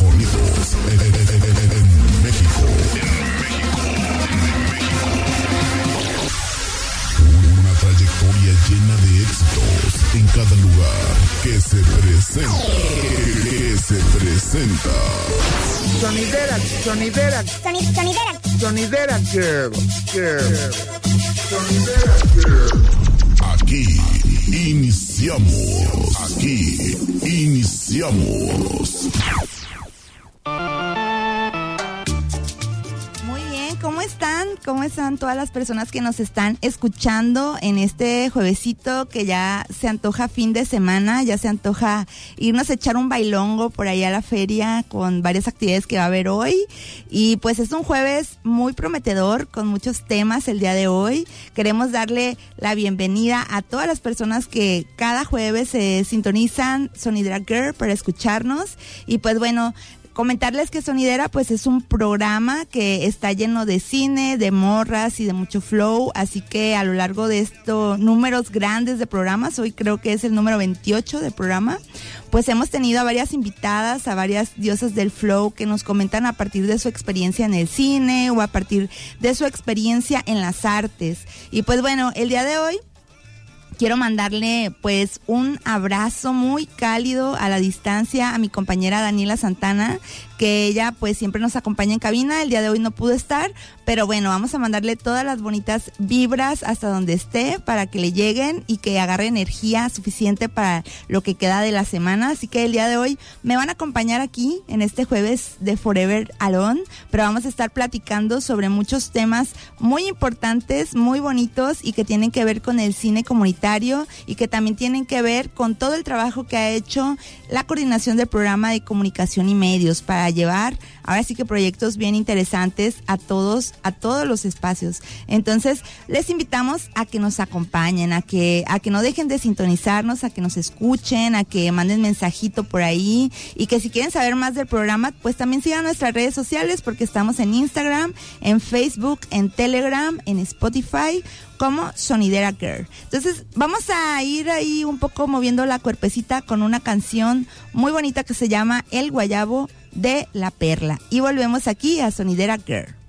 sonidos en, en- en- en- en México. Una trayectoria llena de éxitos en cada lugar que se presenta. Que se presenta. Sonidera, sonidera, Soni- sonidera. sonidera girl, girl. Sonidera girl. Aquí iniciamos. Aquí iniciamos. ¿Cómo están? ¿Cómo están todas las personas que nos están escuchando en este juevesito que ya se antoja fin de semana, ya se antoja irnos a echar un bailongo por ahí a la feria con varias actividades que va a haber hoy y pues es un jueves muy prometedor con muchos temas el día de hoy. Queremos darle la bienvenida a todas las personas que cada jueves se sintonizan Sonidra Girl para escucharnos y pues bueno, Comentarles que Sonidera pues es un programa que está lleno de cine, de morras y de mucho flow, así que a lo largo de estos números grandes de programas, hoy creo que es el número 28 del programa, pues hemos tenido a varias invitadas, a varias diosas del flow que nos comentan a partir de su experiencia en el cine o a partir de su experiencia en las artes. Y pues bueno, el día de hoy quiero mandarle pues un abrazo muy cálido a la distancia a mi compañera Daniela Santana, que ella pues siempre nos acompaña en cabina, el día de hoy no pudo estar, pero bueno, vamos a mandarle todas las bonitas vibras hasta donde esté para que le lleguen y que agarre energía suficiente para lo que queda de la semana, así que el día de hoy me van a acompañar aquí en este jueves de Forever Alone, pero vamos a estar platicando sobre muchos temas muy importantes, muy bonitos y que tienen que ver con el cine comunitario y que también tienen que ver con todo el trabajo que ha hecho la coordinación del programa de comunicación y medios para llevar ahora sí que proyectos bien interesantes a todos a todos los espacios. Entonces, les invitamos a que nos acompañen, a que a que no dejen de sintonizarnos, a que nos escuchen, a que manden mensajito por ahí y que si quieren saber más del programa, pues también sigan nuestras redes sociales porque estamos en Instagram, en Facebook, en Telegram, en Spotify como Sonidera Girl. Entonces, vamos a ir ahí un poco moviendo la cuerpecita con una canción muy bonita que se llama El Guayabo de la Perla. Y volvemos aquí a Sonidera Girl.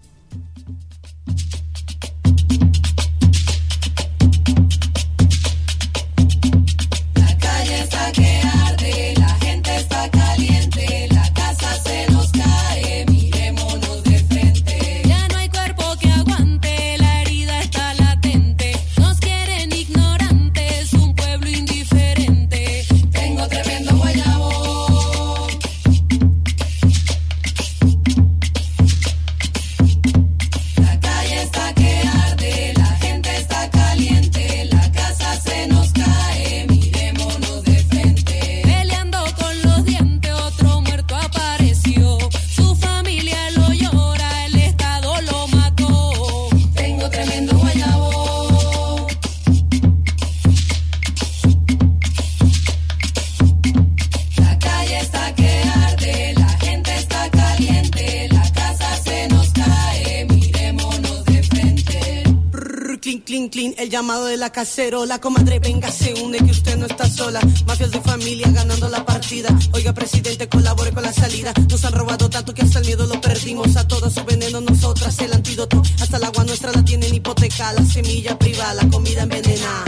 llamado de la cacerola. Comadre, venga, se hunde que usted no está sola. Mafias de familia ganando la partida. Oiga, presidente, colabore con la salida. Nos han robado tanto que hasta el miedo lo perdimos. A todas su veneno, nosotras el antídoto. Hasta el agua nuestra la tienen hipoteca. La semilla privada, la comida envenenada.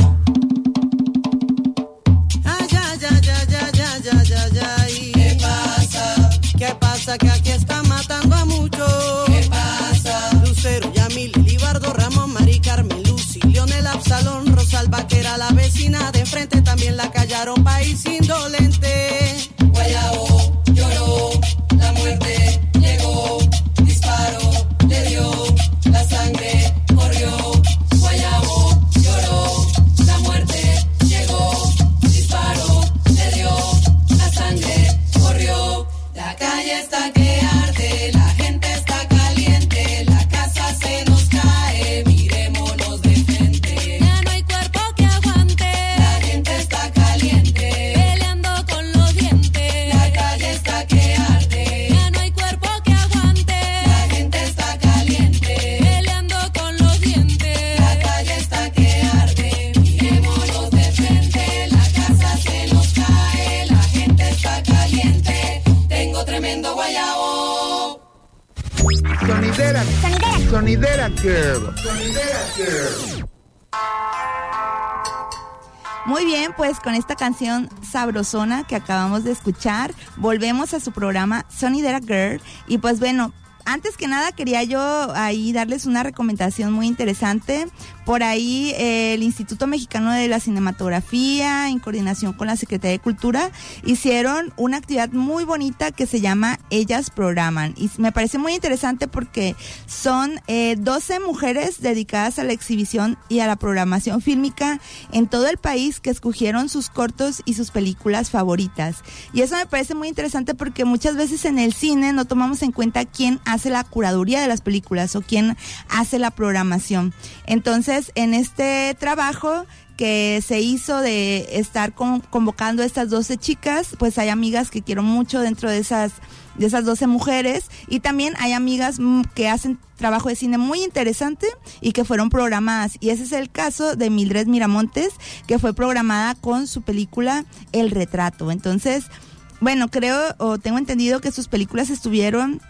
Ay, ay, ay, ay, ay, ay, ay, ay. ay. ¿Qué pasa? ¿Qué pasa? Que aquí es con esta canción sabrosona que acabamos de escuchar, volvemos a su programa Sonidera Girl. Y pues bueno, antes que nada quería yo ahí darles una recomendación muy interesante. Por ahí eh, el Instituto Mexicano de la Cinematografía, en coordinación con la Secretaría de Cultura, hicieron una actividad muy bonita que se llama Ellas Programan. Y me parece muy interesante porque son eh, 12 mujeres dedicadas a la exhibición y a la programación fílmica en todo el país que escogieron sus cortos y sus películas favoritas. Y eso me parece muy interesante porque muchas veces en el cine no tomamos en cuenta quién hace la curaduría de las películas o quién hace la programación. Entonces, en este trabajo que se hizo de estar con- convocando a estas 12 chicas, pues hay amigas que quiero mucho dentro de esas de esas 12 mujeres y también hay amigas mm, que hacen trabajo de cine muy interesante y que fueron programadas y ese es el caso de Mildred Miramontes que fue programada con su película El retrato. Entonces, bueno, creo o tengo entendido que sus películas estuvieron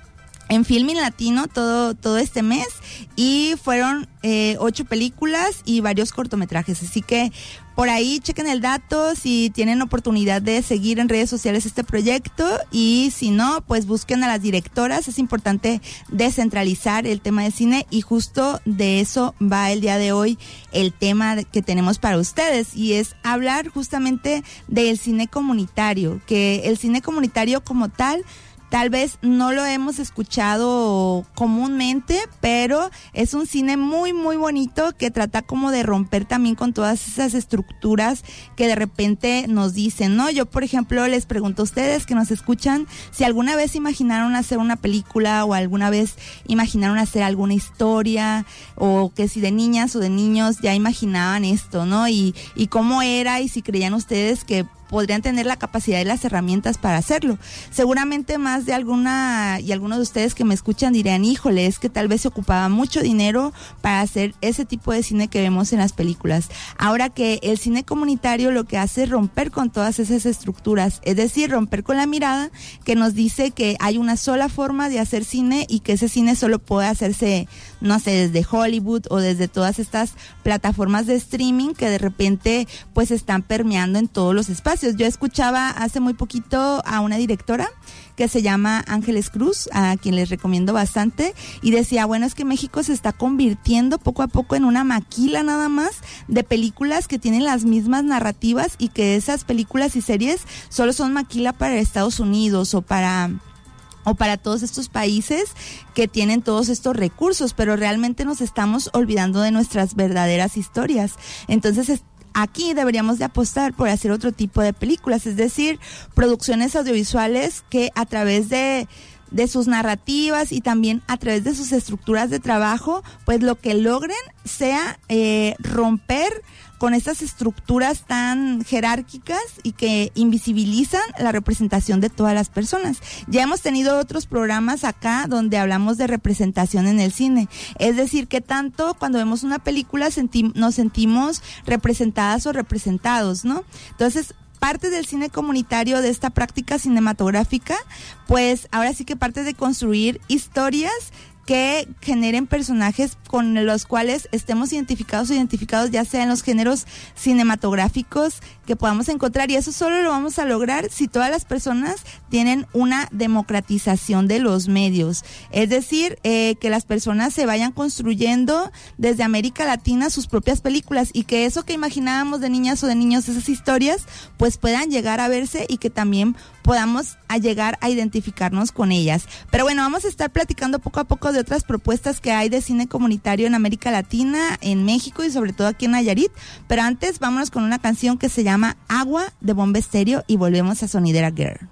en Filming Latino todo, todo este mes y fueron eh, ocho películas y varios cortometrajes. Así que por ahí chequen el dato si tienen oportunidad de seguir en redes sociales este proyecto y si no, pues busquen a las directoras. Es importante descentralizar el tema del cine y justo de eso va el día de hoy el tema de- que tenemos para ustedes y es hablar justamente del cine comunitario, que el cine comunitario como tal Tal vez no lo hemos escuchado comúnmente, pero es un cine muy, muy bonito que trata como de romper también con todas esas estructuras que de repente nos dicen, ¿no? Yo, por ejemplo, les pregunto a ustedes que nos escuchan si alguna vez imaginaron hacer una película o alguna vez imaginaron hacer alguna historia o que si de niñas o de niños ya imaginaban esto, ¿no? Y, y cómo era y si creían ustedes que podrían tener la capacidad y las herramientas para hacerlo. Seguramente más de alguna y algunos de ustedes que me escuchan dirían, híjole, es que tal vez se ocupaba mucho dinero para hacer ese tipo de cine que vemos en las películas. Ahora que el cine comunitario lo que hace es romper con todas esas estructuras, es decir, romper con la mirada que nos dice que hay una sola forma de hacer cine y que ese cine solo puede hacerse, no sé, desde Hollywood o desde todas estas plataformas de streaming que de repente pues están permeando en todos los espacios. Yo escuchaba hace muy poquito a una directora que se llama Ángeles Cruz, a quien les recomiendo bastante, y decía, bueno, es que México se está convirtiendo poco a poco en una maquila nada más de películas que tienen las mismas narrativas y que esas películas y series solo son maquila para Estados Unidos o para o para todos estos países que tienen todos estos recursos, pero realmente nos estamos olvidando de nuestras verdaderas historias. Entonces, es- aquí deberíamos de apostar por hacer otro tipo de películas, es decir, producciones audiovisuales que a través de de sus narrativas y también a través de sus estructuras de trabajo, pues lo que logren sea eh, romper con estas estructuras tan jerárquicas y que invisibilizan la representación de todas las personas. Ya hemos tenido otros programas acá donde hablamos de representación en el cine. Es decir, que tanto cuando vemos una película nos sentimos representadas o representados, ¿no? Entonces, parte del cine comunitario de esta práctica cinematográfica, pues ahora sí que parte de construir historias que generen personajes con los cuales estemos identificados o identificados ya sea en los géneros cinematográficos que podamos encontrar. Y eso solo lo vamos a lograr si todas las personas tienen una democratización de los medios. Es decir eh, que las personas se vayan construyendo desde América Latina sus propias películas y que eso que imaginábamos de niñas o de niños esas historias pues puedan llegar a verse y que también podamos a llegar a identificarnos con ellas. Pero bueno, vamos a estar platicando poco a poco de otras propuestas que hay de cine comunitario en América Latina, en México y sobre todo aquí en Nayarit. Pero antes vámonos con una canción que se llama Agua de Bomba Estéreo y volvemos a Sonidera Girl.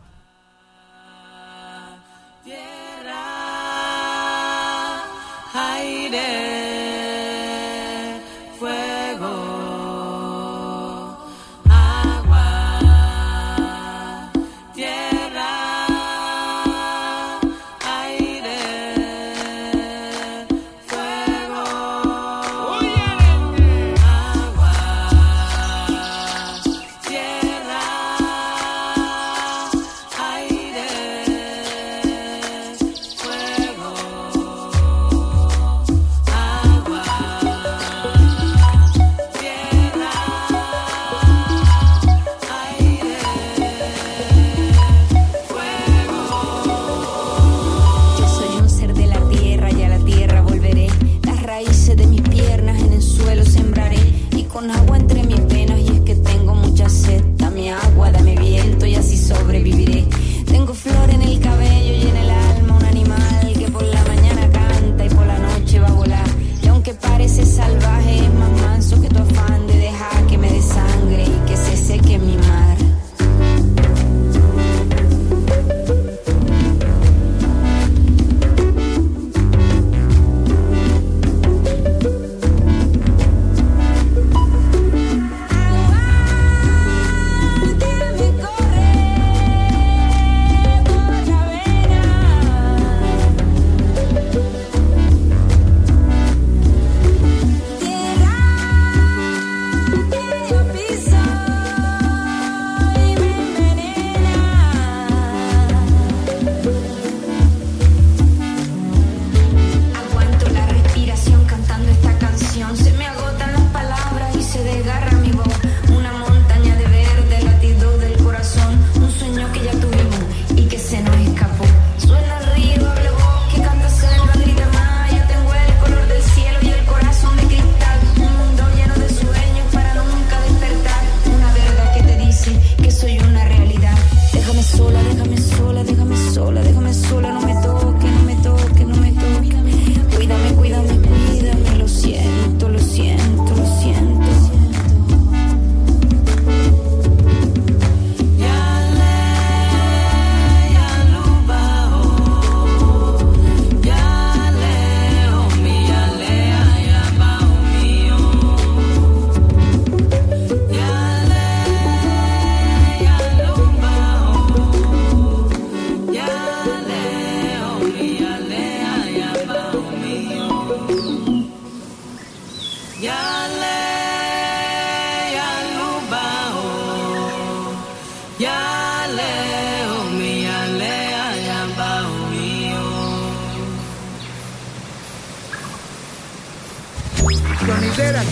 Sonidera.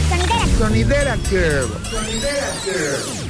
Sonidera Girl. Sonidera Girl.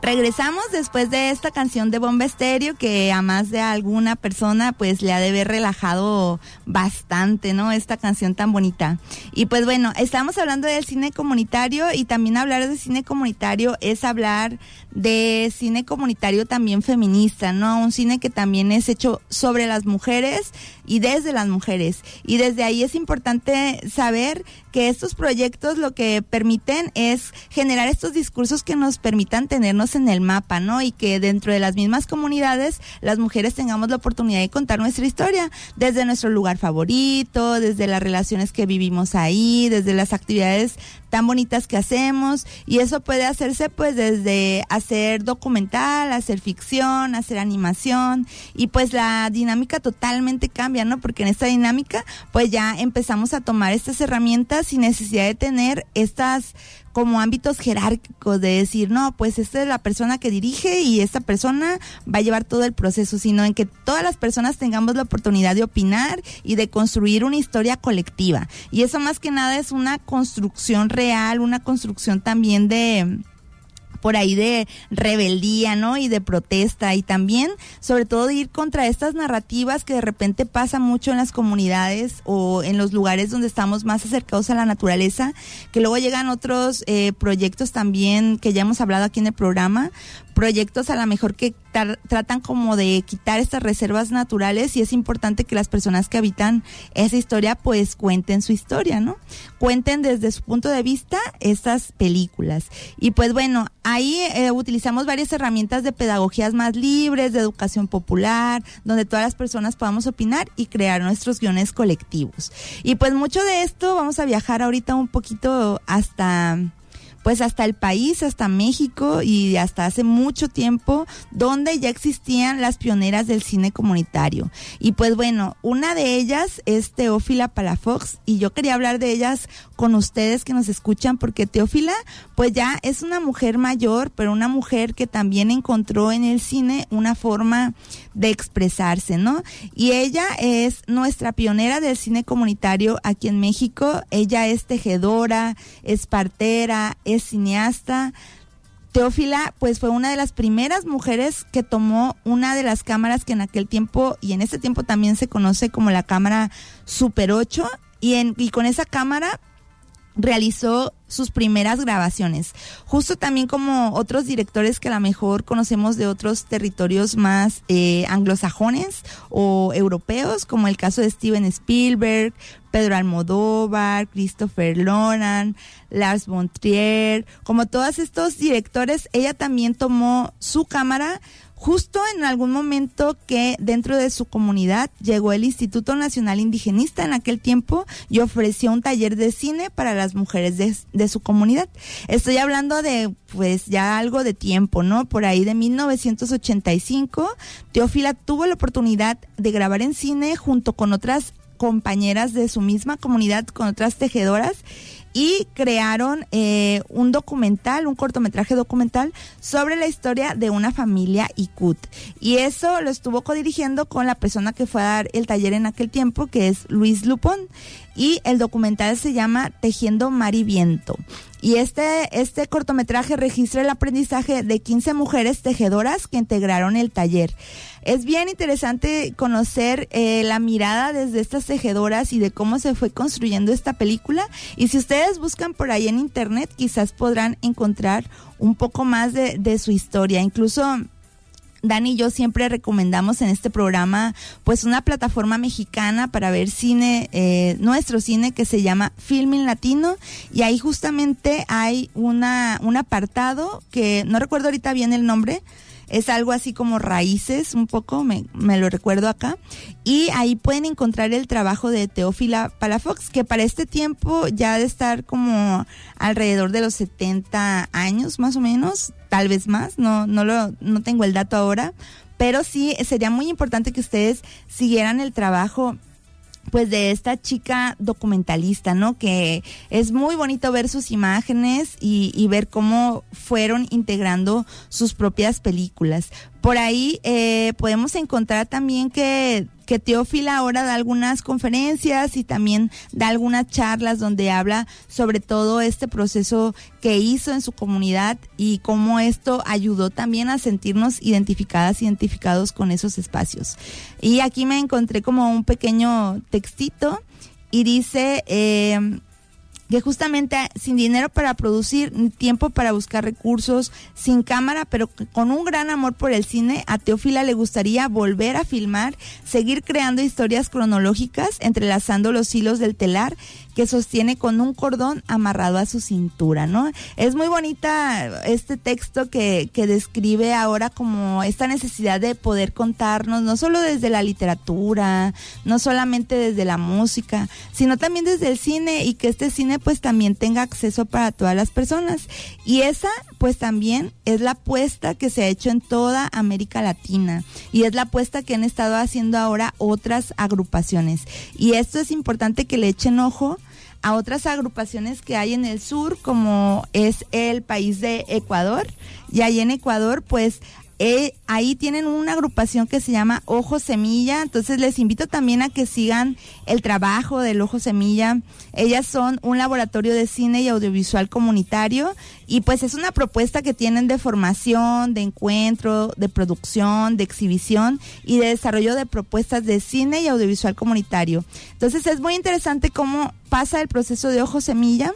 Regresamos después de esta canción de Bomba Estéreo que a más de alguna persona pues le ha de haber relajado bastante, ¿no? Esta canción tan bonita. Y pues bueno, estamos hablando del cine comunitario y también hablar de cine comunitario es hablar de cine comunitario también feminista, ¿no? Un cine que también es hecho sobre las mujeres y desde las mujeres. Y desde ahí es importante saber que estos proyectos lo que permiten es generar estos discursos que nos permitan tenernos en el mapa, ¿no? Y que dentro de las mismas comunidades las mujeres tengamos la oportunidad de contar nuestra historia desde nuestro lugar favorito, desde las relaciones que vivimos ahí, desde las actividades tan bonitas que hacemos y eso puede hacerse pues desde hacer documental, hacer ficción, hacer animación y pues la dinámica totalmente cambia, ¿no? Porque en esta dinámica pues ya empezamos a tomar estas herramientas sin necesidad de tener estas como ámbitos jerárquicos de decir, no, pues esta es la persona que dirige y esta persona va a llevar todo el proceso, sino en que todas las personas tengamos la oportunidad de opinar y de construir una historia colectiva. Y eso más que nada es una construcción real, una construcción también de por ahí de rebeldía, ¿no? Y de protesta y también, sobre todo, de ir contra estas narrativas que de repente pasa mucho en las comunidades o en los lugares donde estamos más acercados a la naturaleza, que luego llegan otros eh, proyectos también que ya hemos hablado aquí en el programa, proyectos a lo mejor que tratan como de quitar estas reservas naturales y es importante que las personas que habitan esa historia pues cuenten su historia, ¿no? Cuenten desde su punto de vista estas películas. Y pues bueno, ahí eh, utilizamos varias herramientas de pedagogías más libres, de educación popular, donde todas las personas podamos opinar y crear nuestros guiones colectivos. Y pues mucho de esto vamos a viajar ahorita un poquito hasta pues hasta el país, hasta México y hasta hace mucho tiempo, donde ya existían las pioneras del cine comunitario. Y pues bueno, una de ellas es Teófila Palafox y yo quería hablar de ellas con ustedes que nos escuchan porque Teófila pues ya es una mujer mayor, pero una mujer que también encontró en el cine una forma de expresarse, ¿no? Y ella es nuestra pionera del cine comunitario aquí en México. Ella es tejedora, es partera, es cineasta. Teófila, pues fue una de las primeras mujeres que tomó una de las cámaras que en aquel tiempo y en este tiempo también se conoce como la cámara Super 8 y, en, y con esa cámara realizó sus primeras grabaciones. Justo también como otros directores que a lo mejor conocemos de otros territorios más eh, anglosajones o europeos, como el caso de Steven Spielberg, Pedro Almodóvar, Christopher Nolan, Lars von Trier, como todos estos directores, ella también tomó su cámara justo en algún momento que dentro de su comunidad llegó el Instituto Nacional Indigenista en aquel tiempo y ofreció un taller de cine para las mujeres de, de su comunidad. Estoy hablando de pues ya algo de tiempo, ¿no? Por ahí de 1985, Teófila tuvo la oportunidad de grabar en cine junto con otras compañeras de su misma comunidad, con otras tejedoras, y crearon eh, un documental, un cortometraje documental sobre la historia de una familia Ikut. Y eso lo estuvo codirigiendo con la persona que fue a dar el taller en aquel tiempo, que es Luis Lupón. Y el documental se llama Tejiendo Mar y Viento. Y este, este cortometraje registra el aprendizaje de 15 mujeres tejedoras que integraron el taller. Es bien interesante conocer eh, la mirada desde estas tejedoras y de cómo se fue construyendo esta película. Y si ustedes buscan por ahí en internet, quizás podrán encontrar un poco más de, de su historia. Incluso Dani y yo siempre recomendamos en este programa pues una plataforma mexicana para ver cine, eh, nuestro cine que se llama Filming Latino. Y ahí justamente hay una, un apartado que no recuerdo ahorita bien el nombre, es algo así como raíces, un poco, me, me, lo recuerdo acá. Y ahí pueden encontrar el trabajo de Teófila Palafox, que para este tiempo ya de estar como alrededor de los 70 años más o menos, tal vez más, no, no, lo, no tengo el dato ahora, pero sí sería muy importante que ustedes siguieran el trabajo pues de esta chica documentalista, ¿no? Que es muy bonito ver sus imágenes y, ver cómo fueron integrando sus propias películas. Por ahí eh, podemos encontrar también que, que Teófila ahora da algunas conferencias y también da algunas charlas donde habla sobre todo este proceso que hizo en su comunidad y cómo esto ayudó también a sentirnos identificadas, identificados con esos espacios. Y aquí me encontré como un pequeño textito y dice... Eh, que justamente sin dinero para producir, ni tiempo para buscar recursos, sin cámara, pero con un gran amor por el cine, a Teófila le gustaría volver a filmar, seguir creando historias cronológicas, entrelazando los hilos del telar que sostiene con un cordón amarrado a su cintura, ¿no? Es muy bonita este texto que, que describe ahora como esta necesidad de poder contarnos, no solo desde la literatura, no solamente desde la música, sino también desde el cine y que este cine pues también tenga acceso para todas las personas. Y esa pues también es la apuesta que se ha hecho en toda América Latina y es la apuesta que han estado haciendo ahora otras agrupaciones. Y esto es importante que le echen ojo a otras agrupaciones que hay en el sur, como es el país de Ecuador. Y ahí en Ecuador, pues eh, ahí tienen una agrupación que se llama Ojo Semilla, entonces les invito también a que sigan el trabajo del Ojo Semilla. Ellas son un laboratorio de cine y audiovisual comunitario y pues es una propuesta que tienen de formación, de encuentro, de producción, de exhibición y de desarrollo de propuestas de cine y audiovisual comunitario. Entonces es muy interesante cómo pasa el proceso de Ojo Semilla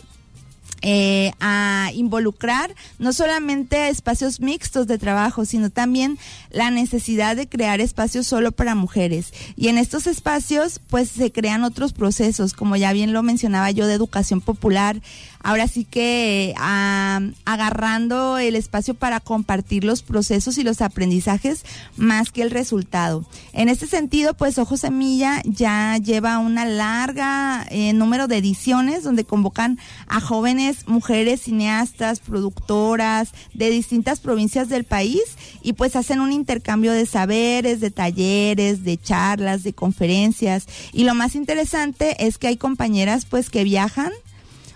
eh, a involucrar no solamente espacios mixtos de trabajo, sino también la necesidad de crear espacios solo para mujeres. Y en estos espacios, pues se crean otros procesos, como ya bien lo mencionaba yo, de educación popular. Ahora sí que ah, agarrando el espacio para compartir los procesos y los aprendizajes más que el resultado. En este sentido, pues Ojo Semilla ya lleva una larga eh, número de ediciones donde convocan a jóvenes mujeres cineastas, productoras de distintas provincias del país y pues hacen un intercambio de saberes, de talleres, de charlas, de conferencias y lo más interesante es que hay compañeras pues que viajan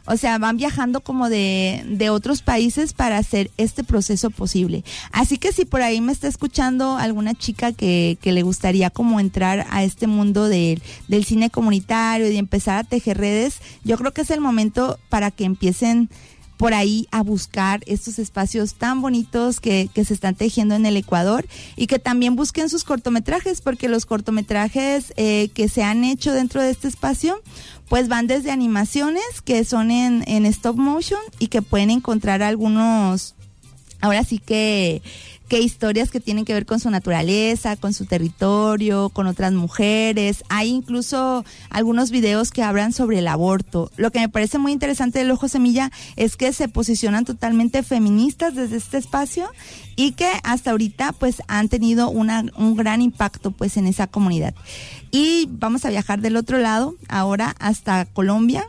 o sea, van viajando como de, de otros países para hacer este proceso posible. Así que si por ahí me está escuchando alguna chica que, que le gustaría como entrar a este mundo del cine comunitario y empezar a tejer redes, yo creo que es el momento para que empiecen por ahí a buscar estos espacios tan bonitos que, se están tejiendo en el Ecuador y que también busquen sus cortometrajes, porque los cortometrajes eh, que se han hecho dentro de este espacio, pues van desde animaciones que son en, en stop motion y que pueden encontrar algunos, ahora sí que que historias que tienen que ver con su naturaleza, con su territorio, con otras mujeres. Hay incluso algunos videos que hablan sobre el aborto. Lo que me parece muy interesante del Ojo Semilla es que se posicionan totalmente feministas desde este espacio y que hasta ahorita pues han tenido una, un gran impacto pues en esa comunidad. Y vamos a viajar del otro lado ahora hasta Colombia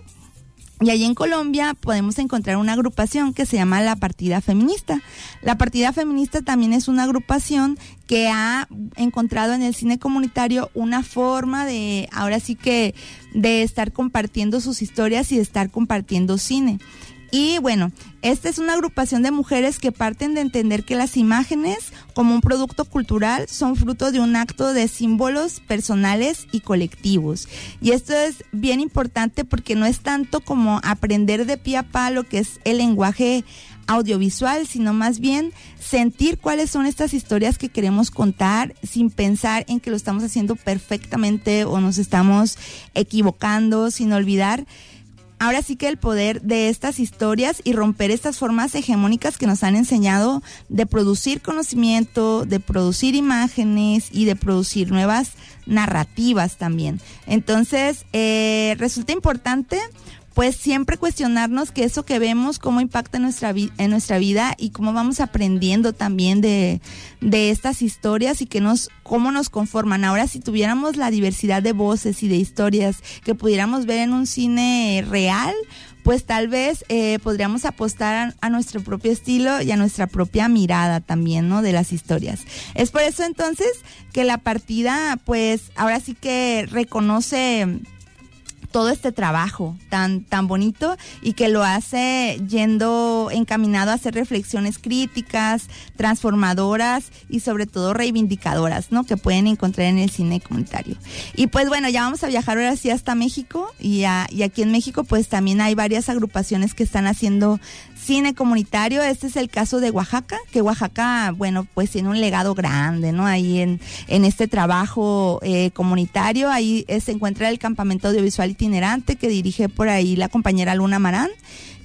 y allí en Colombia podemos encontrar una agrupación que se llama la Partida Feminista. La Partida Feminista también es una agrupación que ha encontrado en el cine comunitario una forma de, ahora sí que, de estar compartiendo sus historias y de estar compartiendo cine. Y bueno, esta es una agrupación de mujeres que parten de entender que las imágenes como un producto cultural son fruto de un acto de símbolos personales y colectivos. Y esto es bien importante porque no es tanto como aprender de pie a pa lo que es el lenguaje audiovisual, sino más bien sentir cuáles son estas historias que queremos contar sin pensar en que lo estamos haciendo perfectamente o nos estamos equivocando, sin olvidar ahora sí que el poder de estas historias y romper estas formas hegemónicas que nos han enseñado de producir conocimiento, de producir imágenes y de producir nuevas narrativas también. Entonces, eh, resulta importante pues siempre cuestionarnos que eso que vemos, cómo impacta en nuestra, en nuestra vida y cómo vamos aprendiendo también de, de estas historias y que nos, cómo nos conforman. Ahora, si tuviéramos la diversidad de voces y de historias que pudiéramos ver en un cine real, pues tal vez eh, podríamos apostar a, a, nuestro propio estilo y a nuestra propia mirada también, ¿no? De las historias. Es por eso entonces que la partida, pues ahora sí que reconoce todo este trabajo tan, tan bonito y que lo hace yendo encaminado a hacer reflexiones críticas, transformadoras y sobre todo reivindicadoras, ¿no? Que pueden encontrar en el cine comunitario. Y pues bueno, ya vamos a viajar ahora sí hasta México y, a, y aquí en México pues también hay varias agrupaciones que están haciendo cine comunitario. Este es el caso de Oaxaca, que Oaxaca, bueno, pues tiene un legado grande, ¿no? Ahí en, en este trabajo eh, comunitario, ahí eh, se encuentra el campamento audiovisual itinerante que dirige por ahí la compañera Luna Marán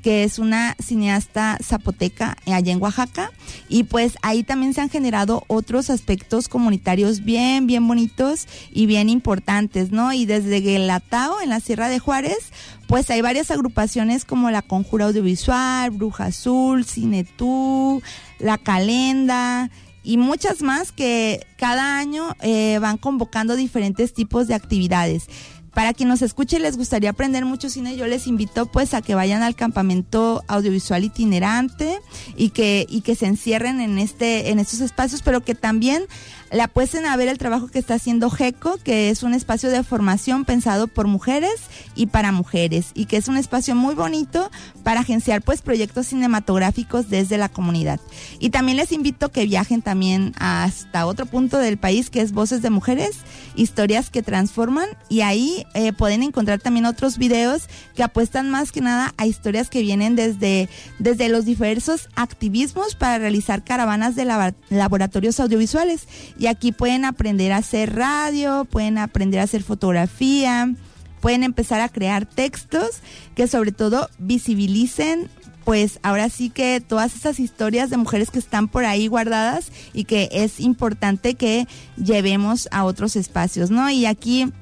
que es una cineasta zapoteca allá en Oaxaca. Y pues ahí también se han generado otros aspectos comunitarios bien, bien bonitos y bien importantes, ¿no? Y desde Guelatao, en la Sierra de Juárez, pues hay varias agrupaciones como la Conjura Audiovisual, Bruja Azul, Cinetú, La Calenda y muchas más que cada año eh, van convocando diferentes tipos de actividades para quien nos escuche y les gustaría aprender mucho cine, yo les invito pues a que vayan al campamento audiovisual itinerante y que, y que se encierren en este, en estos espacios, pero que también le apuesten a ver el trabajo que está haciendo GECO, que es un espacio de formación pensado por mujeres y para mujeres, y que es un espacio muy bonito para agenciar pues proyectos cinematográficos desde la comunidad. Y también les invito que viajen también hasta otro punto del país, que es Voces de Mujeres, historias que transforman, y ahí eh, pueden encontrar también otros videos que apuestan más que nada a historias que vienen desde, desde los diversos activismos para realizar caravanas de laboratorios audiovisuales y aquí pueden aprender a hacer radio, pueden aprender a hacer fotografía, pueden empezar a crear textos que sobre todo visibilicen pues ahora sí que todas esas historias de mujeres que están por ahí guardadas y que es importante que llevemos a otros espacios, ¿no? Y aquí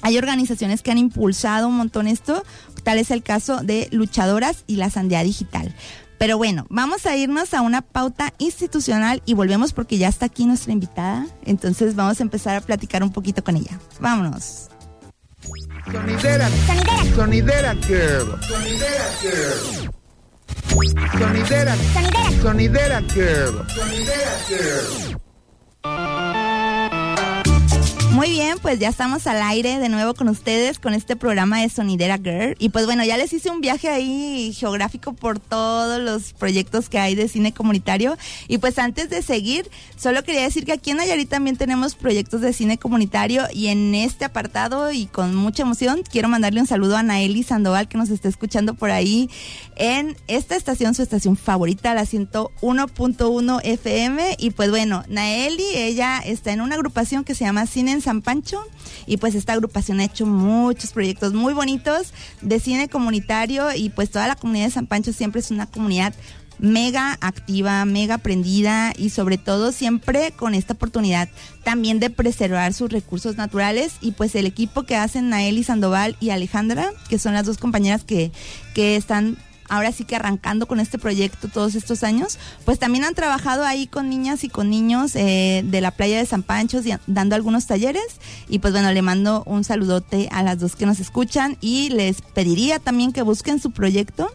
hay organizaciones que han impulsado un montón esto, tal es el caso de Luchadoras y la Sandía Digital. Pero bueno, vamos a irnos a una pauta institucional y volvemos porque ya está aquí nuestra invitada. Entonces vamos a empezar a platicar un poquito con ella. Vámonos. Sonidera. Sonidera Girl. Sonidera Girl. Sonidera. Sonidera Girl. Sonidera Girl. Muy bien, pues ya estamos al aire de nuevo con ustedes con este programa de Sonidera Girl. Y pues bueno, ya les hice un viaje ahí geográfico por todos los proyectos que hay de cine comunitario. Y pues antes de seguir, solo quería decir que aquí en Nayarit también tenemos proyectos de cine comunitario. Y en este apartado y con mucha emoción, quiero mandarle un saludo a Naeli Sandoval que nos está escuchando por ahí en esta estación, su estación favorita, la 101.1 FM. Y pues bueno, Naeli, ella está en una agrupación que se llama Cine San Pancho y pues esta agrupación ha hecho muchos proyectos muy bonitos de cine comunitario y pues toda la comunidad de San Pancho siempre es una comunidad mega activa, mega aprendida y sobre todo siempre con esta oportunidad también de preservar sus recursos naturales y pues el equipo que hacen Naeli Sandoval y Alejandra, que son las dos compañeras que, que están ahora sí que arrancando con este proyecto todos estos años, pues también han trabajado ahí con niñas y con niños eh, de la playa de San Pancho, dando algunos talleres. Y pues bueno, le mando un saludote a las dos que nos escuchan y les pediría también que busquen su proyecto.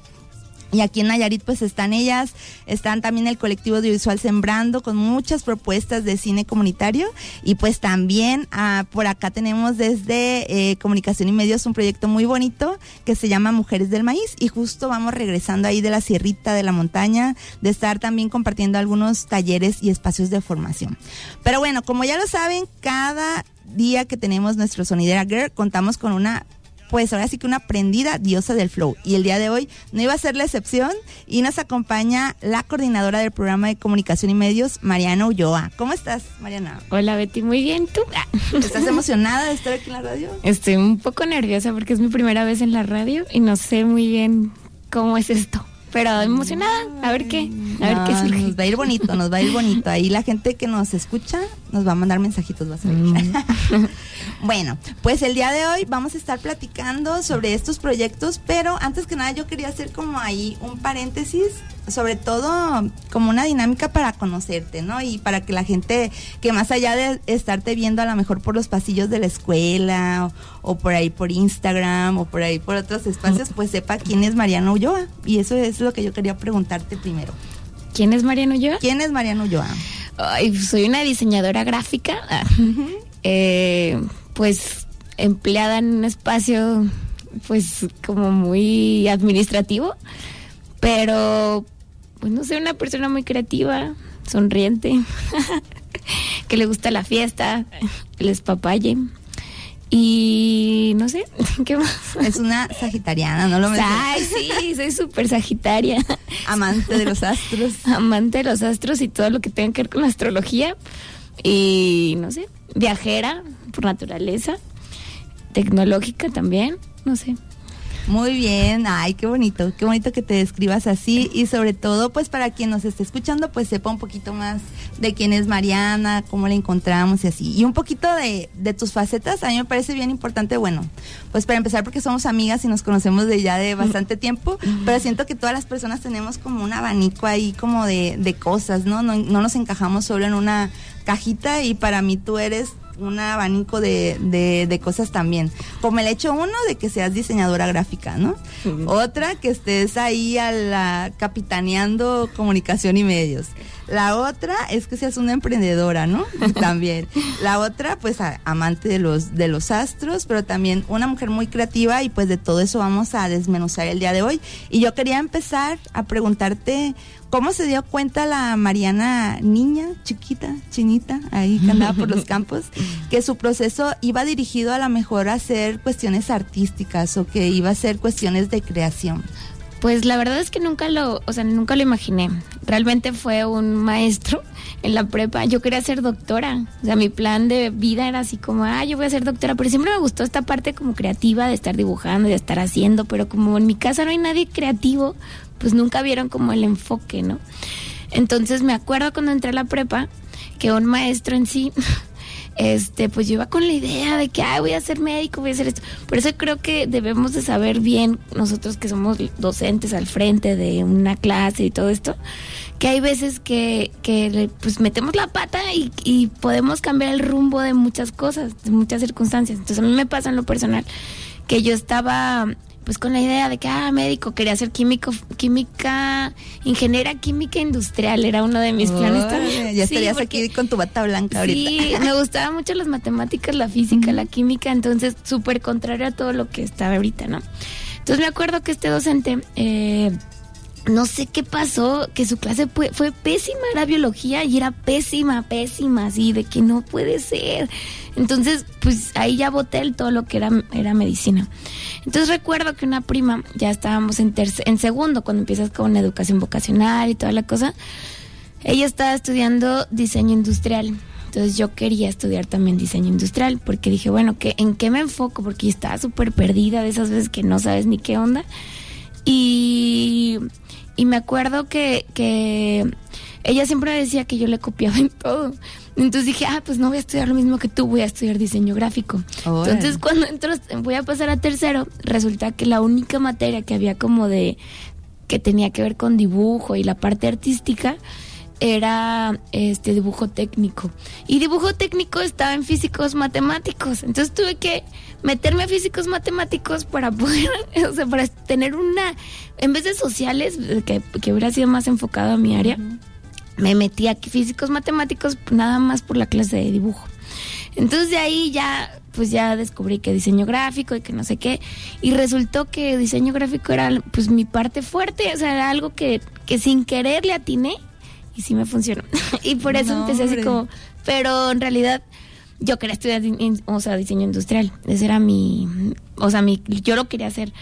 Y aquí en Nayarit pues están ellas, están también el colectivo audiovisual Sembrando con muchas propuestas de cine comunitario y pues también ah, por acá tenemos desde eh, Comunicación y Medios un proyecto muy bonito que se llama Mujeres del Maíz y justo vamos regresando ahí de la sierrita de la montaña, de estar también compartiendo algunos talleres y espacios de formación. Pero bueno, como ya lo saben, cada día que tenemos nuestro Sonidera Girl contamos con una pues ahora sí que una aprendida diosa del flow. Y el día de hoy no iba a ser la excepción y nos acompaña la coordinadora del programa de comunicación y medios, Mariana Ulloa. ¿Cómo estás, Mariana? Hola Betty, muy bien, ¿tú? ¿Estás emocionada de estar aquí en la radio? Estoy un poco nerviosa porque es mi primera vez en la radio y no sé muy bien cómo es esto. Pero emocionada, a ver qué, a ver qué surge. Nos va a ir bonito, nos va a ir bonito. Ahí la gente que nos escucha nos va a mandar mensajitos, vas a ver. Mm. bueno, pues el día de hoy vamos a estar platicando sobre estos proyectos, pero antes que nada yo quería hacer como ahí un paréntesis, sobre todo como una dinámica para conocerte, ¿no? Y para que la gente que más allá de estarte viendo a lo mejor por los pasillos de la escuela o, o por ahí por Instagram o por ahí por otros espacios, pues sepa quién es Mariana Ulloa. Y eso es lo que yo quería preguntarte primero. ¿Quién es Mariano Ulloa? ¿Quién es Mariana Ulloa? Ay, soy una diseñadora gráfica, ah, eh, pues empleada en un espacio pues como muy administrativo, pero pues no sé, una persona muy creativa, sonriente, que le gusta la fiesta, el espapalle y no sé, ¿qué más? Es una sagitariana, no lo me Ay, sí, soy súper sagitaria. Amante de los astros. amante de los astros y todo lo que tenga que ver con la astrología. Y no sé, viajera por naturaleza, tecnológica también, no sé. Muy bien, ay, qué bonito, qué bonito que te describas así y sobre todo, pues para quien nos esté escuchando, pues sepa un poquito más de quién es Mariana, cómo la encontramos y así. Y un poquito de, de tus facetas, a mí me parece bien importante, bueno, pues para empezar porque somos amigas y nos conocemos de ya de bastante tiempo, pero siento que todas las personas tenemos como un abanico ahí como de, de cosas, ¿no? ¿no? No nos encajamos solo en una cajita y para mí tú eres un abanico de, de, de cosas también. Como el hecho uno de que seas diseñadora gráfica, ¿no? Otra, que estés ahí a la, capitaneando comunicación y medios. La otra es que seas una emprendedora, ¿no? También. La otra, pues a- amante de los, de los astros, pero también una mujer muy creativa y pues de todo eso vamos a desmenuzar el día de hoy. Y yo quería empezar a preguntarte cómo se dio cuenta la Mariana niña, chiquita, chinita, ahí que andaba por los campos, que su proceso iba dirigido a lo mejor a hacer cuestiones artísticas o que iba a ser cuestiones de creación. Pues la verdad es que nunca lo, o sea, nunca lo imaginé. realmente fue un maestro en la prepa. Yo quería ser doctora. O sea, mi plan de vida era así como, ah, yo voy a ser doctora. Pero siempre me gustó esta parte como creativa de estar dibujando, de estar haciendo. Pero como en mi casa no hay nadie creativo, pues nunca vieron como el enfoque, ¿no? Entonces me acuerdo cuando entré a la prepa que un maestro en sí este, pues yo iba con la idea de que, ay, voy a ser médico, voy a hacer esto. Por eso creo que debemos de saber bien, nosotros que somos docentes al frente de una clase y todo esto, que hay veces que, que pues metemos la pata y, y podemos cambiar el rumbo de muchas cosas, de muchas circunstancias. Entonces a mí me pasa en lo personal que yo estaba pues con la idea de que, ah, médico, quería ser químico, química, ingeniera química industrial, era uno de mis planes también. Ya Sí, estarías porque- aquí con tu bata blanca ahorita. Sí, me gustaban mucho las matemáticas, la física, la química, entonces súper contrario a todo lo que está ahorita, ¿no? Entonces me acuerdo que este docente, eh, no sé qué pasó, que su clase fue, fue pésima, era biología y era pésima, pésima, así, de que no puede ser. Entonces, pues ahí ya boté el todo lo que era, era medicina. Entonces recuerdo que una prima, ya estábamos en, terce- en segundo, cuando empiezas con educación vocacional y toda la cosa, ella estaba estudiando diseño industrial. Entonces yo quería estudiar también diseño industrial porque dije, bueno, ¿qué, ¿en qué me enfoco? Porque estaba súper perdida de esas veces que no sabes ni qué onda. Y, y me acuerdo que, que ella siempre decía que yo le copiaba en todo. Entonces dije, ah, pues no voy a estudiar lo mismo que tú, voy a estudiar diseño gráfico. Entonces cuando entro, voy a pasar a tercero, resulta que la única materia que había como de que tenía que ver con dibujo y la parte artística era este dibujo técnico. Y dibujo técnico estaba en físicos matemáticos. Entonces tuve que meterme a físicos matemáticos para poder, o sea, para tener una, en vez de sociales, que, que hubiera sido más enfocado a mi área, me metí a físicos matemáticos nada más por la clase de dibujo. Entonces de ahí ya, pues ya descubrí que diseño gráfico y que no sé qué. Y resultó que diseño gráfico era pues mi parte fuerte, o sea, era algo que, que sin querer le atiné y sí me funcionó. y por eso No, empecé así como, pero en realidad yo quería estudiar, o sea, diseño industrial. Ese era mi, o sea, mi, yo lo quería hacer.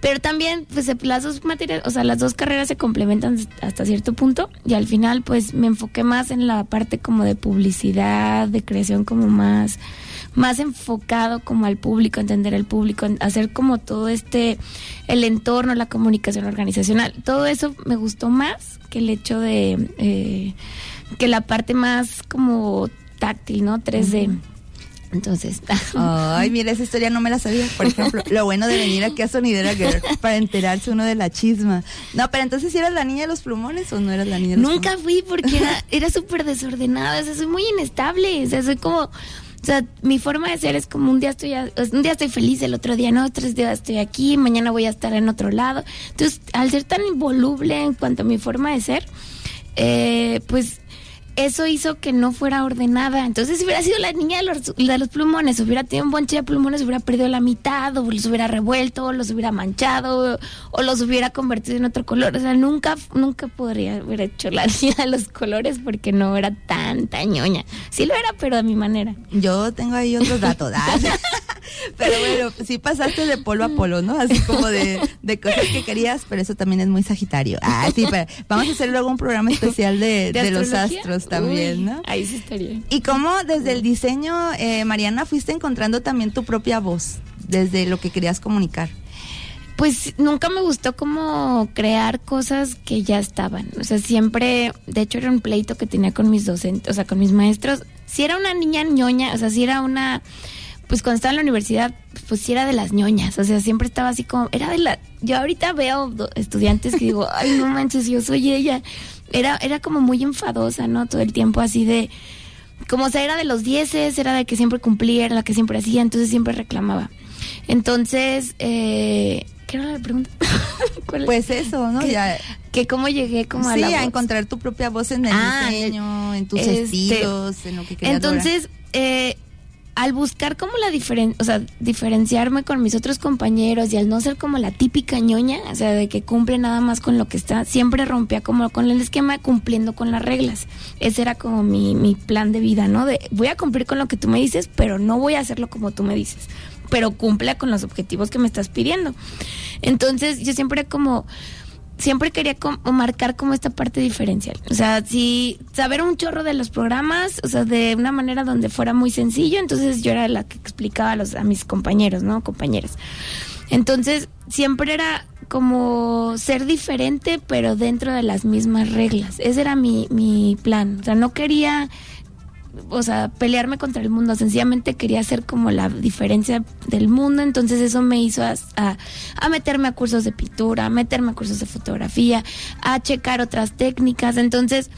Pero también, pues las dos materias, o sea, las dos carreras se complementan hasta cierto punto y al final, pues me enfoqué más en la parte como de publicidad, de creación como más, más enfocado como al público, entender el público, hacer como todo este, el entorno, la comunicación organizacional. Todo eso me gustó más que el hecho de, eh, que la parte más como táctil, ¿no? 3D. Entonces, Ay, mira, esa historia no me la sabía, por ejemplo. Lo bueno de venir aquí a Sonidera Girl para enterarse uno de la chisma. No, pero entonces, ¿sí eras la niña de los plumones o no eras la niña de los Nunca fui porque era, era súper desordenada, o sea, soy muy inestable, o sea, soy como, o sea, mi forma de ser es como un día estoy, un día estoy feliz, el otro día no, tres días estoy aquí, mañana voy a estar en otro lado. Entonces, al ser tan involuble en cuanto a mi forma de ser, eh, pues eso hizo que no fuera ordenada. Entonces, si hubiera sido la niña de los, de los plumones, hubiera tenido un bonche de plumones, hubiera perdido la mitad, o los hubiera revuelto, o los hubiera manchado, o, o los hubiera convertido en otro color. O sea, nunca, nunca podría haber hecho la niña de los colores porque no era tan tañoña. Sí lo era, pero de mi manera. Yo tengo ahí otros datos. ah. Pero bueno, sí pasaste de polo a polo, ¿no? Así como de, de cosas que querías, pero eso también es muy sagitario. Ah, sí, pero vamos a hacer luego un programa especial de, de los astrología? Astros también, Uy, ¿no? Ahí sí estaría. Y cómo desde el diseño, eh, Mariana, fuiste encontrando también tu propia voz, desde lo que querías comunicar. Pues nunca me gustó como crear cosas que ya estaban. O sea, siempre, de hecho era un pleito que tenía con mis docentes, o sea, con mis maestros. Si era una niña ñoña, o sea, si era una, pues cuando estaba en la universidad, pues si era de las ñoñas. O sea, siempre estaba así como, era de la, yo ahorita veo estudiantes que digo, ay, no manches, yo soy ella. Era, era como muy enfadosa, ¿no? Todo el tiempo así de, como o sea, era de los dieces, era de que siempre cumplía, era la que siempre hacía, entonces siempre reclamaba. Entonces, eh, ¿qué era la pregunta? ¿Cuál es? Pues eso, ¿no? Ya, que cómo llegué como a sí, la a voz. encontrar tu propia voz en el Ah, diseño, en tus este, estilos, en lo que querías. Entonces, eh, al buscar como la diferencia, o sea, diferenciarme con mis otros compañeros y al no ser como la típica ñoña, o sea, de que cumple nada más con lo que está, siempre rompía como con el esquema cumpliendo con las reglas. Ese era como mi, mi plan de vida, ¿no? De voy a cumplir con lo que tú me dices, pero no voy a hacerlo como tú me dices. Pero cumple con los objetivos que me estás pidiendo. Entonces, yo siempre como siempre quería marcar como esta parte diferencial. O sea, si saber un chorro de los programas, o sea, de una manera donde fuera muy sencillo, entonces yo era la que explicaba a, los, a mis compañeros, ¿no? Compañeras. Entonces, siempre era como ser diferente, pero dentro de las mismas reglas. Ese era mi, mi plan. O sea, no quería o sea, pelearme contra el mundo, sencillamente quería ser como la diferencia del mundo, entonces eso me hizo a, a- a meterme a cursos de pintura, a meterme a cursos de fotografía, a checar otras técnicas, entonces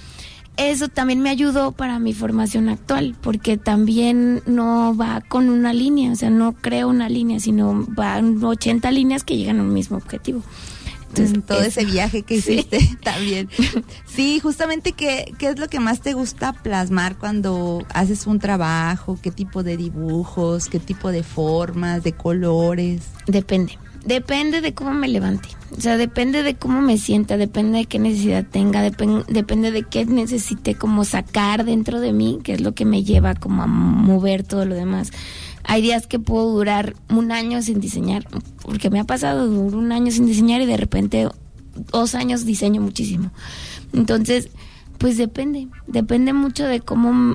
eso también me ayudó para mi formación actual, porque también no va con una línea, o sea, no creo una línea, sino van 80 líneas que llegan a un mismo objetivo. Entonces, todo ese viaje que Sí. hiciste también. Sí, justamente ¿qué, qué es lo que más te gusta plasmar cuando haces un trabajo, qué tipo de dibujos, qué tipo de formas, de colores. Depende. Depende de cómo me levante. O sea, depende de cómo me sienta, depende de qué necesidad tenga, depen- depende de qué necesite como sacar dentro de mí, que es lo que me lleva como a mover todo lo demás. Hay días que puedo durar un año sin diseñar, porque me ha pasado, duro un año sin diseñar y de repente dos años diseño muchísimo. Entonces, pues depende, depende mucho de cómo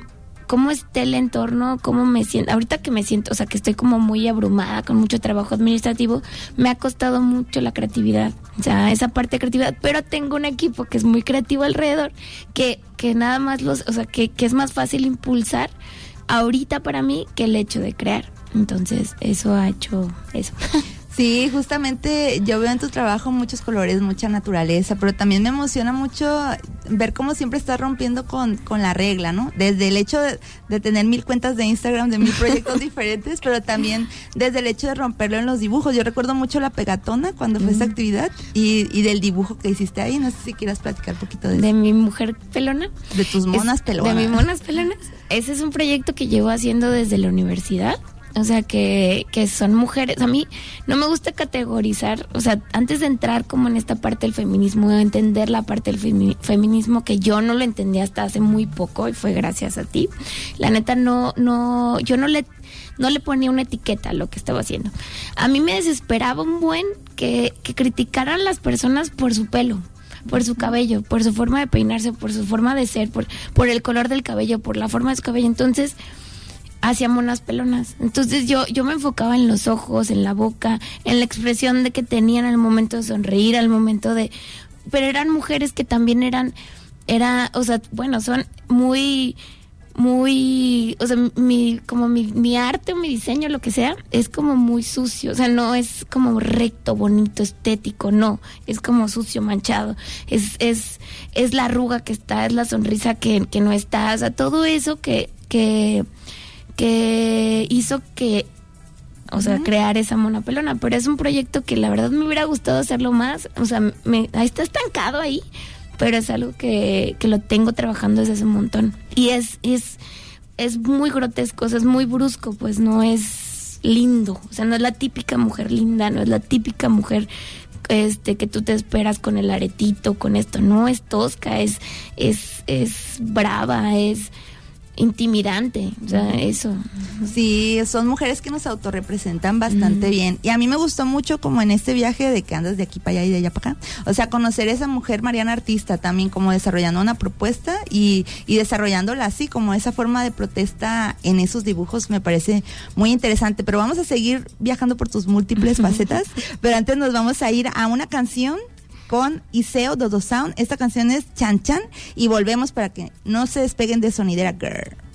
cómo esté el entorno, cómo me siento. Ahorita que me siento, o sea, que estoy como muy abrumada con mucho trabajo administrativo, me ha costado mucho la creatividad, o sea, esa parte de creatividad, pero tengo un equipo que es muy creativo alrededor, que, que nada más los, o sea, que, que es más fácil impulsar ahorita para mí que el hecho de crear. Entonces, eso ha hecho eso. Sí, justamente yo veo en tu trabajo muchos colores, mucha naturaleza, pero también me emociona mucho ver cómo siempre estás rompiendo con, con la regla, ¿no? Desde el hecho de, de tener mil cuentas de Instagram, de mil proyectos diferentes, pero también desde el hecho de romperlo en los dibujos. Yo recuerdo mucho la pegatona cuando fue esta actividad y, y del dibujo que hiciste ahí. No sé si quieras platicar un poquito de, De eso. mi mujer pelona. de tus monas Es- pelonas. De mis monas pelonas. Ese es un proyecto que llevo haciendo desde la universidad. O sea, que, que son mujeres. A mí no me gusta categorizar, o sea, antes de entrar como en esta parte del feminismo, entender la parte del femi- feminismo que yo no lo entendía hasta hace muy poco y fue gracias a ti. La neta no, no, yo no le, no le ponía una etiqueta a lo que estaba haciendo. A mí me desesperaba un buen que, que criticaran las personas por su pelo por su cabello, por su forma de peinarse, por su forma de ser, por, por el color del cabello, por la forma de su cabello. Entonces, hacía monas pelonas. Entonces yo, yo me enfocaba en los ojos, en la boca, en la expresión de que tenían al momento de sonreír, al momento de... Pero eran mujeres que también eran, era, o sea, bueno, son muy, muy, o sea, mi, como mi, mi arte o mi diseño, lo que sea, es como muy sucio, o sea, no es como recto, bonito, estético, no, es como sucio, manchado, es, es, es la arruga que está, es la sonrisa que, que no está, o sea, todo eso que, que, que hizo que o sea, crear esa mona pelona, pero es un proyecto que la verdad me hubiera gustado hacerlo más, o sea, me, ahí está estancado ahí, pero es algo que, que lo tengo trabajando desde hace un montón. Y es, es, es muy grotesco, o sea, es muy brusco, pues no es lindo, o sea, no es la típica mujer linda, no es la típica mujer este que tú te esperas con el aretito, con esto, no es tosca, es, es, es brava, es intimidante, o sea, eso. Sí, son mujeres que nos autorrepresentan bastante bien. Y a mí me gustó mucho como en este viaje de que andas de aquí para allá y de allá para acá. O sea, conocer a esa mujer Mariana Artista también como desarrollando una propuesta y, y desarrollándola así, como esa forma de protesta en esos dibujos me parece muy interesante. Pero vamos a seguir viajando por tus múltiples facetas. Pero antes nos vamos a ir a una canción con Iseo Dodo Sound. Esta canción es Chan Chan y volvemos para que no se despeguen de Sonidera Girl.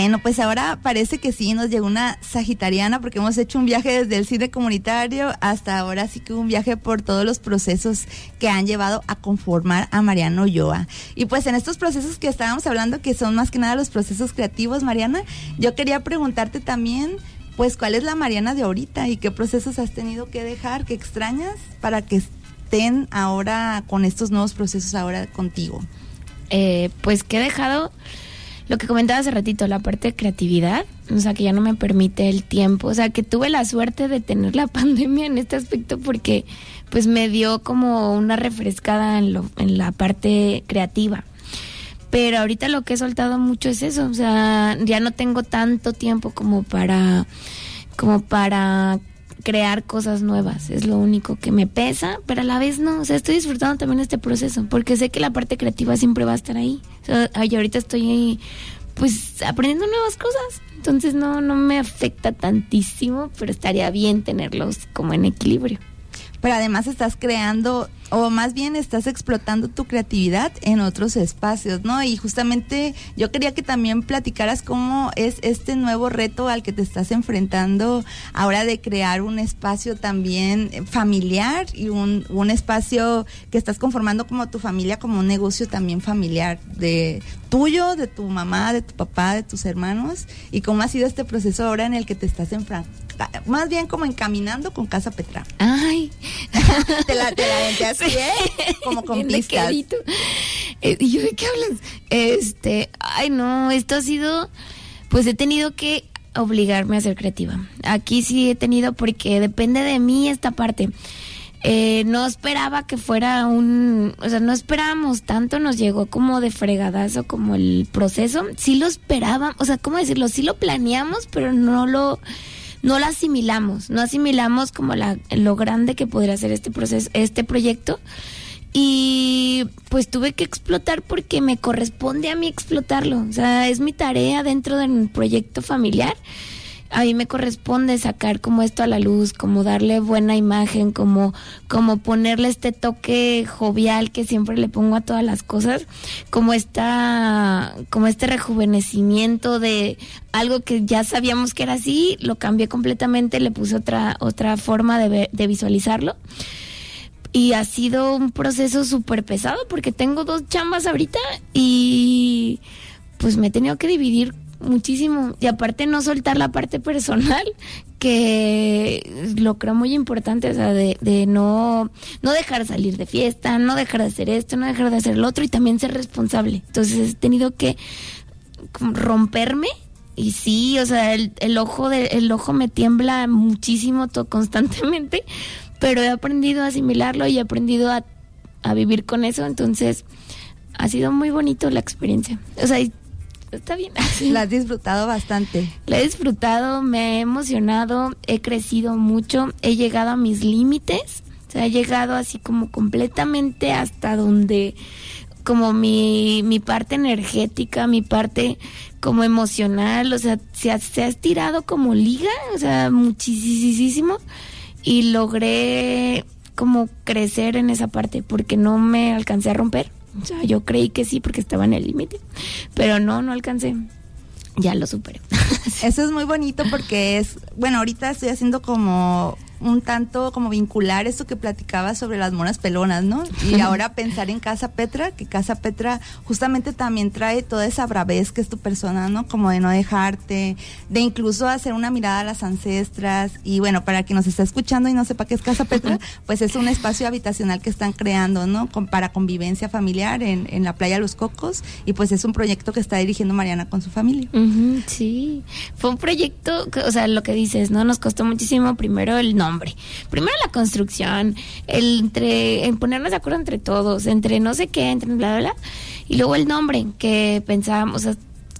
Bueno, pues ahora parece que sí, nos llegó una sagitariana porque hemos hecho un viaje desde el cine comunitario hasta ahora sí que un viaje por todos los procesos que han llevado a conformar a Mariana Ulloa. Y pues en estos procesos que estábamos hablando, que son más que nada los procesos creativos, Mariana, yo quería preguntarte también, pues cuál es la Mariana de ahorita y qué procesos has tenido que dejar, que extrañas para que estén ahora con estos nuevos procesos ahora contigo. Eh, pues que he dejado lo que comentaba hace ratito, la parte de creatividad, o sea, que ya no me permite el tiempo, o sea, que tuve la suerte de tener la pandemia en este aspecto porque pues me dio como una refrescada en, lo, en la parte creativa. Pero ahorita lo que he soltado mucho es eso, o sea, ya no tengo tanto tiempo como para como para crear cosas nuevas, es lo único que me pesa, pero a la vez no, o sea, estoy disfrutando también este proceso, porque sé que la parte creativa siempre va a estar ahí. O sea, ay, ahorita estoy ahí, pues aprendiendo nuevas cosas, entonces no, no me afecta tantísimo, pero estaría bien tenerlos como en equilibrio. Pero además estás creando, o más bien estás explotando tu creatividad en otros espacios, ¿no? Y justamente yo quería que también platicaras cómo es este nuevo reto al que te estás enfrentando ahora de crear un espacio también familiar y un, un espacio que estás conformando como tu familia, como un negocio también familiar de tuyo, de tu mamá, de tu papá, de tus hermanos, y cómo ha sido este proceso ahora en el que te estás enfrentando más bien como encaminando con Casa Petra. Ay, te la, te la aventé así, ¿eh? Como con pistas. Eh, ¿Y yo de qué hablas? Este, ay no, esto ha sido, pues he tenido que obligarme a ser creativa. Aquí sí he tenido porque depende de mí esta parte. Eh, no esperaba que fuera un, o sea, no esperábamos tanto, nos llegó como de fregadazo como el proceso. Sí lo esperábamos, o sea, ¿cómo decirlo? Sí lo planeamos, pero no lo, no lo asimilamos, no asimilamos como la, lo grande que podría ser este proceso, este proyecto. Y pues tuve que explotar porque me corresponde a mí explotarlo. O sea, es mi tarea dentro del proyecto familiar. A mí me corresponde sacar como esto a la luz, como darle buena imagen, como, como ponerle este toque jovial que siempre le pongo a todas las cosas, como esta, como este rejuvenecimiento de algo que ya sabíamos que era así, lo cambié completamente, le puse otra, otra forma de, de visualizarlo. Y ha sido un proceso súper pesado porque tengo dos chambas ahorita y pues me he tenido que dividir muchísimo. Y aparte no soltar la parte personal, que lo creo muy importante, o sea, de, de no, no dejar salir de fiesta, no dejar de hacer esto, no dejar de hacer lo otro y también ser responsable. Entonces he tenido que romperme y sí, o sea, el, el ojo de, el ojo me tiembla muchísimo to- constantemente, pero he aprendido a asimilarlo y he aprendido a, a vivir con eso, entonces ha sido muy bonito la experiencia. O sea, está bien. La has disfrutado bastante. La he disfrutado, me he emocionado, he crecido mucho, he llegado a mis límites, o sea, he llegado así como completamente hasta donde, como mi, mi parte energética, mi parte como emocional, o sea, se ha, se ha estirado como liga, o sea, muchísimo, y logré como crecer en esa parte, porque no me alcancé a romper. O sea, yo creí que sí porque estaba en el límite, pero no, no alcancé. Ya lo superé. Eso es muy bonito porque es, bueno, ahorita estoy haciendo como un tanto como vincular esto que platicaba sobre las monas pelonas, ¿no? Y ahora pensar en Casa Petra, que Casa Petra justamente también trae toda esa bravez que es tu persona, ¿no? Como de no dejarte, de incluso hacer una mirada a las ancestras. Y bueno, para quien nos está escuchando y no sepa qué es Casa Petra, pues es un espacio habitacional que están creando, ¿no? Con, para convivencia familiar en, en la playa Los Cocos. Y pues es un proyecto que está dirigiendo Mariana con su familia. Sí, fue un proyecto, que, o sea, lo que dices, ¿no? Nos costó muchísimo primero el nombre, primero la construcción, el entre, en ponernos de acuerdo entre todos, entre no sé qué, entre bla, bla, bla, y luego el nombre que pensábamos, o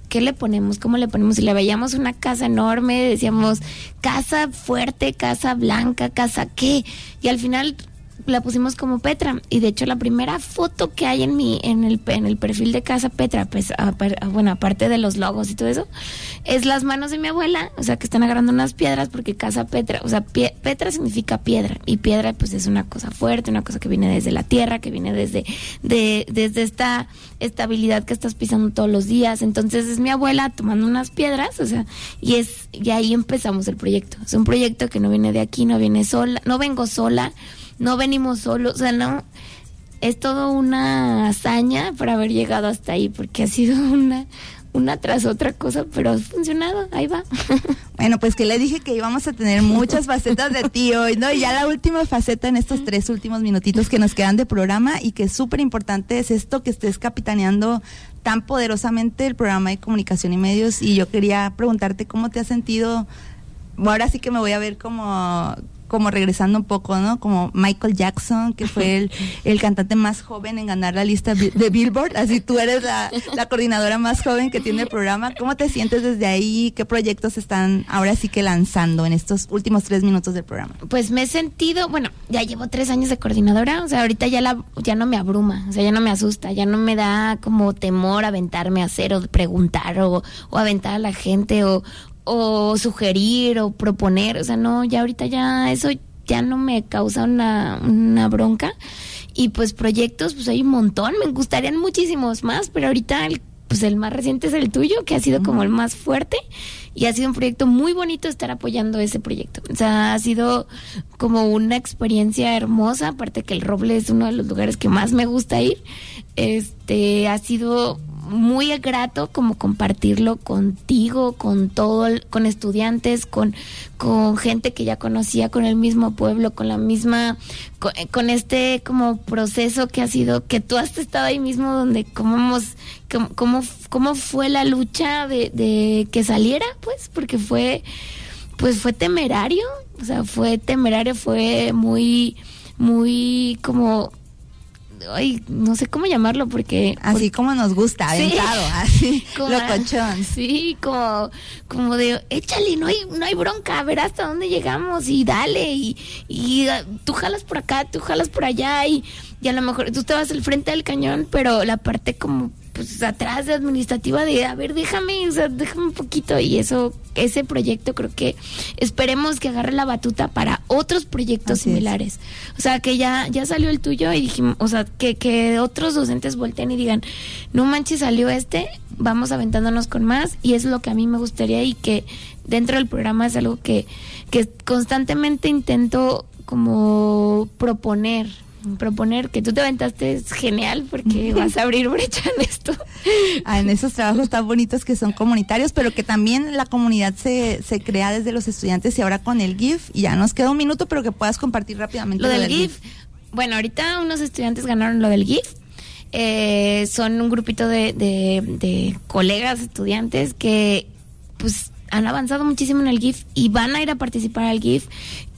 ¿qué le ponemos? ¿Cómo le ponemos? Y le veíamos una casa enorme, decíamos casa fuerte, casa blanca, casa qué, y al final la pusimos como Petra. Y de hecho la primera foto que hay en mi, en el, en el perfil de casa Petra, pues, ah, bueno, aparte de los logos y todo eso, es las manos de mi abuela, o sea, que están agarrando unas piedras porque casa Petra, o sea, Petra significa piedra. Y piedra, pues, es una cosa fuerte, una cosa que viene desde la tierra, que viene desde, de, desde esta estabilidad que estás pisando todos los días. Entonces es mi abuela tomando unas piedras, o sea, y es, y ahí empezamos el proyecto. Es un proyecto que no viene de aquí, no viene sola, no vengo sola, no venimos solos, o sea, no, es todo una hazaña para haber llegado hasta ahí, porque ha sido una, una tras otra cosa, pero ha funcionado, ahí va. Bueno, pues que le dije que íbamos a tener muchas facetas de ti hoy, ¿no? Y ya la última faceta en estos tres últimos minutitos que nos quedan de programa y que es súper importante es esto que estés capitaneando tan poderosamente el programa de comunicación y medios. Y yo quería preguntarte cómo te has sentido. Ahora sí que me voy a ver como como regresando un poco, ¿no? Como Michael Jackson, que fue el, el cantante más joven en ganar la lista de Billboard. Así tú eres la, la coordinadora más joven que tiene el programa. ¿Cómo te sientes desde ahí? ¿Qué proyectos están ahora sí que lanzando en estos últimos tres minutos del programa? Pues me he sentido, bueno, ya llevo tres años de coordinadora, o sea, ahorita ya la, ya no me abruma, o sea, ya no me asusta, ya no me da como temor aventarme a hacer o preguntar o, o aventar a la gente o, o sugerir o proponer, o sea, no, ya ahorita ya eso ya no me causa una, una bronca y pues proyectos, pues hay un montón, me gustarían muchísimos más, pero ahorita el pues el más reciente es el tuyo, que ha sido como el más fuerte y ha sido un proyecto muy bonito estar apoyando ese proyecto. O sea, ha sido como una experiencia hermosa, aparte que el Roble es uno de los lugares que más me gusta ir. Este, ha sido muy grato como compartirlo contigo, con todo, con estudiantes, con, con gente que ya conocía, con el mismo pueblo, con la misma, con, con este como proceso que ha sido, que tú has estado ahí mismo donde cómo hemos, cómo, cómo, cómo fue la lucha de que saliera, pues, porque fue, pues fue temerario, o sea, fue temerario, fue muy, muy como, ay, no sé cómo llamarlo porque... Así como nos gusta, Sí. aventado, así, Como- locochón. Sí, como, como de, échale, no hay, no hay bronca, a ver hasta dónde llegamos y dale, y, y tú jalas por acá, tú jalas por allá, y, y a lo mejor tú te vas al frente del cañón, pero la parte como, pues atrás de administrativa de, a ver, déjame, o sea, déjame un poquito, y eso, ese proyecto creo que esperemos que agarre la batuta para otros proyectos Así es. similares. O sea, que ya, ya salió el tuyo y dijimos, o sea, que, que otros docentes volteen y digan, no manches, salió este, vamos aventándonos con más y es lo que a mí me gustaría y que dentro del programa es algo que, que constantemente intento como proponer. Proponer que tú te aventaste es genial porque vas a abrir brecha en esto. Ah, en esos trabajos tan bonitos que son comunitarios, pero que también la comunidad se, se crea desde los estudiantes y ahora con el GIF, y ya nos queda un minuto, pero que puedas compartir rápidamente Lo del GIF. Bueno, ahorita unos estudiantes ganaron lo del GIF. Eh, son un grupito de, de- de colegas, estudiantes que pues han avanzado muchísimo en el GIF y van a ir a participar al GIF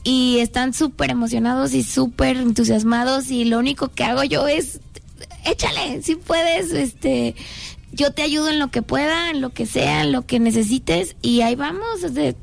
y están súper emocionados y súper entusiasmados y lo único que hago yo es échale, si puedes, este yo te ayudo en lo que pueda, en lo que sea, en lo que necesites y ahí vamos, desde,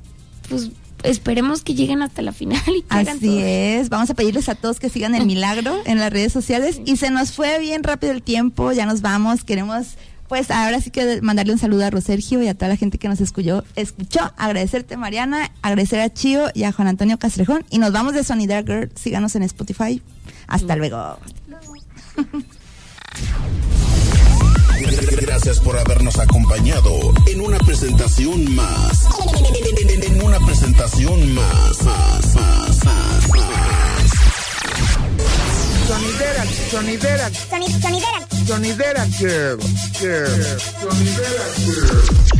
pues esperemos que lleguen hasta la final y que hagan Así es, vamos a pedirles a todos que sigan el milagro en las redes sociales y se nos fue bien rápido el tiempo, ya nos vamos, queremos pues ahora sí que mandarle un saludo a Rosergio y a toda la gente que nos escuchó, escuchó, agradecerte Mariana, agradecer a Chío y a Juan Antonio Castrejón. Y nos vamos de Sonidera Girl, síganos en Spotify, hasta luego. Gracias por habernos acompañado en una presentación más. En una presentación más, más. Sonidera, sonidera, Sonidera. sonidera girl, girl, sonidera girl.